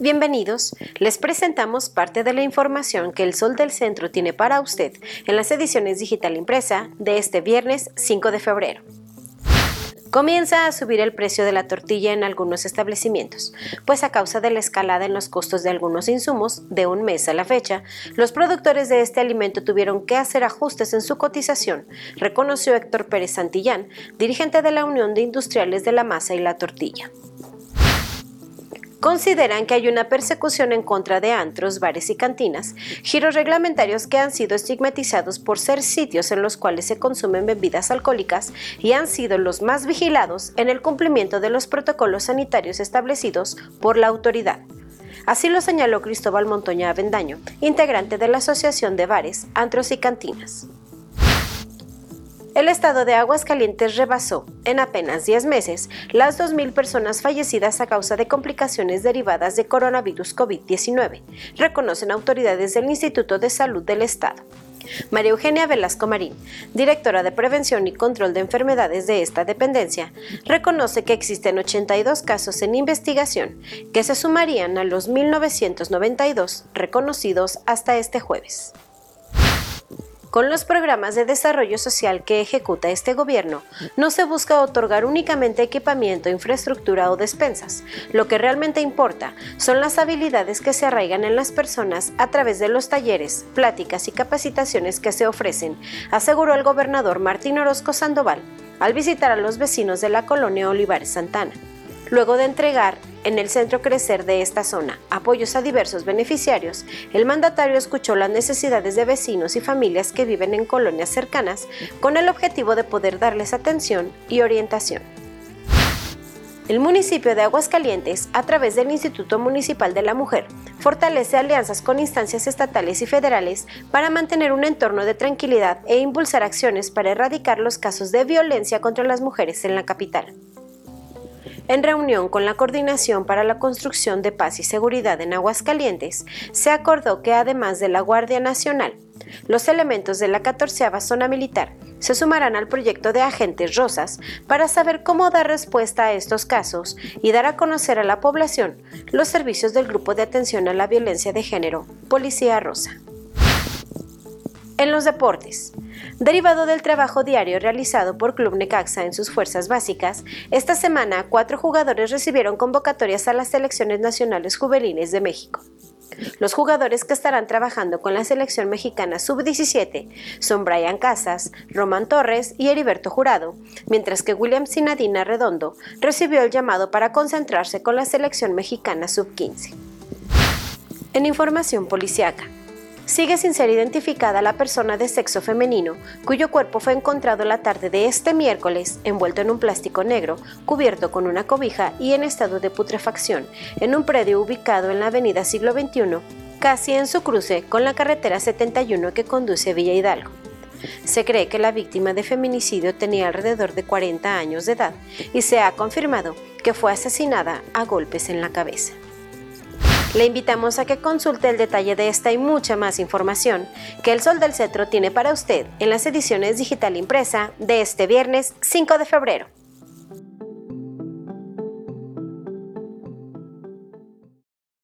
Bienvenidos, les presentamos parte de la información que el Sol del Centro tiene para usted en las ediciones digital impresa de este viernes 5 de febrero. Comienza a subir el precio de la tortilla en algunos establecimientos, pues a causa de la escalada en los costos de algunos insumos de un mes a la fecha, los productores de este alimento tuvieron que hacer ajustes en su cotización, reconoció Héctor Pérez Santillán, dirigente de la Unión de Industriales de la Masa y la Tortilla consideran que hay una persecución en contra de antros, bares y cantinas, giros reglamentarios que han sido estigmatizados por ser sitios en los cuales se consumen bebidas alcohólicas y han sido los más vigilados en el cumplimiento de los protocolos sanitarios establecidos por la autoridad. Así lo señaló Cristóbal Montoña Avendaño, integrante de la Asociación de Bares, Antros y Cantinas. El estado de Aguascalientes rebasó, en apenas 10 meses, las 2.000 personas fallecidas a causa de complicaciones derivadas de coronavirus COVID-19, reconocen autoridades del Instituto de Salud del Estado. María Eugenia Velasco Marín, directora de Prevención y Control de Enfermedades de esta dependencia, reconoce que existen 82 casos en investigación que se sumarían a los 1.992 reconocidos hasta este jueves. Con los programas de desarrollo social que ejecuta este gobierno, no se busca otorgar únicamente equipamiento, infraestructura o despensas. Lo que realmente importa son las habilidades que se arraigan en las personas a través de los talleres, pláticas y capacitaciones que se ofrecen, aseguró el gobernador Martín Orozco Sandoval al visitar a los vecinos de la colonia Olivares Santana. Luego de entregar en el centro crecer de esta zona apoyos a diversos beneficiarios, el mandatario escuchó las necesidades de vecinos y familias que viven en colonias cercanas con el objetivo de poder darles atención y orientación. El municipio de Aguascalientes, a través del Instituto Municipal de la Mujer, fortalece alianzas con instancias estatales y federales para mantener un entorno de tranquilidad e impulsar acciones para erradicar los casos de violencia contra las mujeres en la capital. En reunión con la Coordinación para la Construcción de Paz y Seguridad en Aguascalientes, se acordó que además de la Guardia Nacional, los elementos de la 14 Zona Militar se sumarán al proyecto de Agentes Rosas para saber cómo dar respuesta a estos casos y dar a conocer a la población los servicios del Grupo de Atención a la Violencia de Género, Policía Rosa. En los deportes, derivado del trabajo diario realizado por Club Necaxa en sus fuerzas básicas, esta semana cuatro jugadores recibieron convocatorias a las selecciones nacionales juveniles de México. Los jugadores que estarán trabajando con la selección mexicana sub-17 son Brian Casas, Román Torres y Heriberto Jurado, mientras que William Sinadina Redondo recibió el llamado para concentrarse con la selección mexicana sub-15. En información policiaca, sigue sin ser identificada la persona de sexo femenino cuyo cuerpo fue encontrado la tarde de este miércoles envuelto en un plástico negro, cubierto con una cobija y en estado de putrefacción, en un predio ubicado en la avenida Siglo XXI, casi en su cruce con la carretera 71 que conduce a Villa Hidalgo. Se cree que la víctima de feminicidio tenía alrededor de 40 años de edad y se ha confirmado que fue asesinada a golpes en la cabeza. Le invitamos a que consulte el detalle de esta y mucha más información que El Sol del Cetro tiene para usted en las ediciones digital impresa de este viernes 5 de febrero.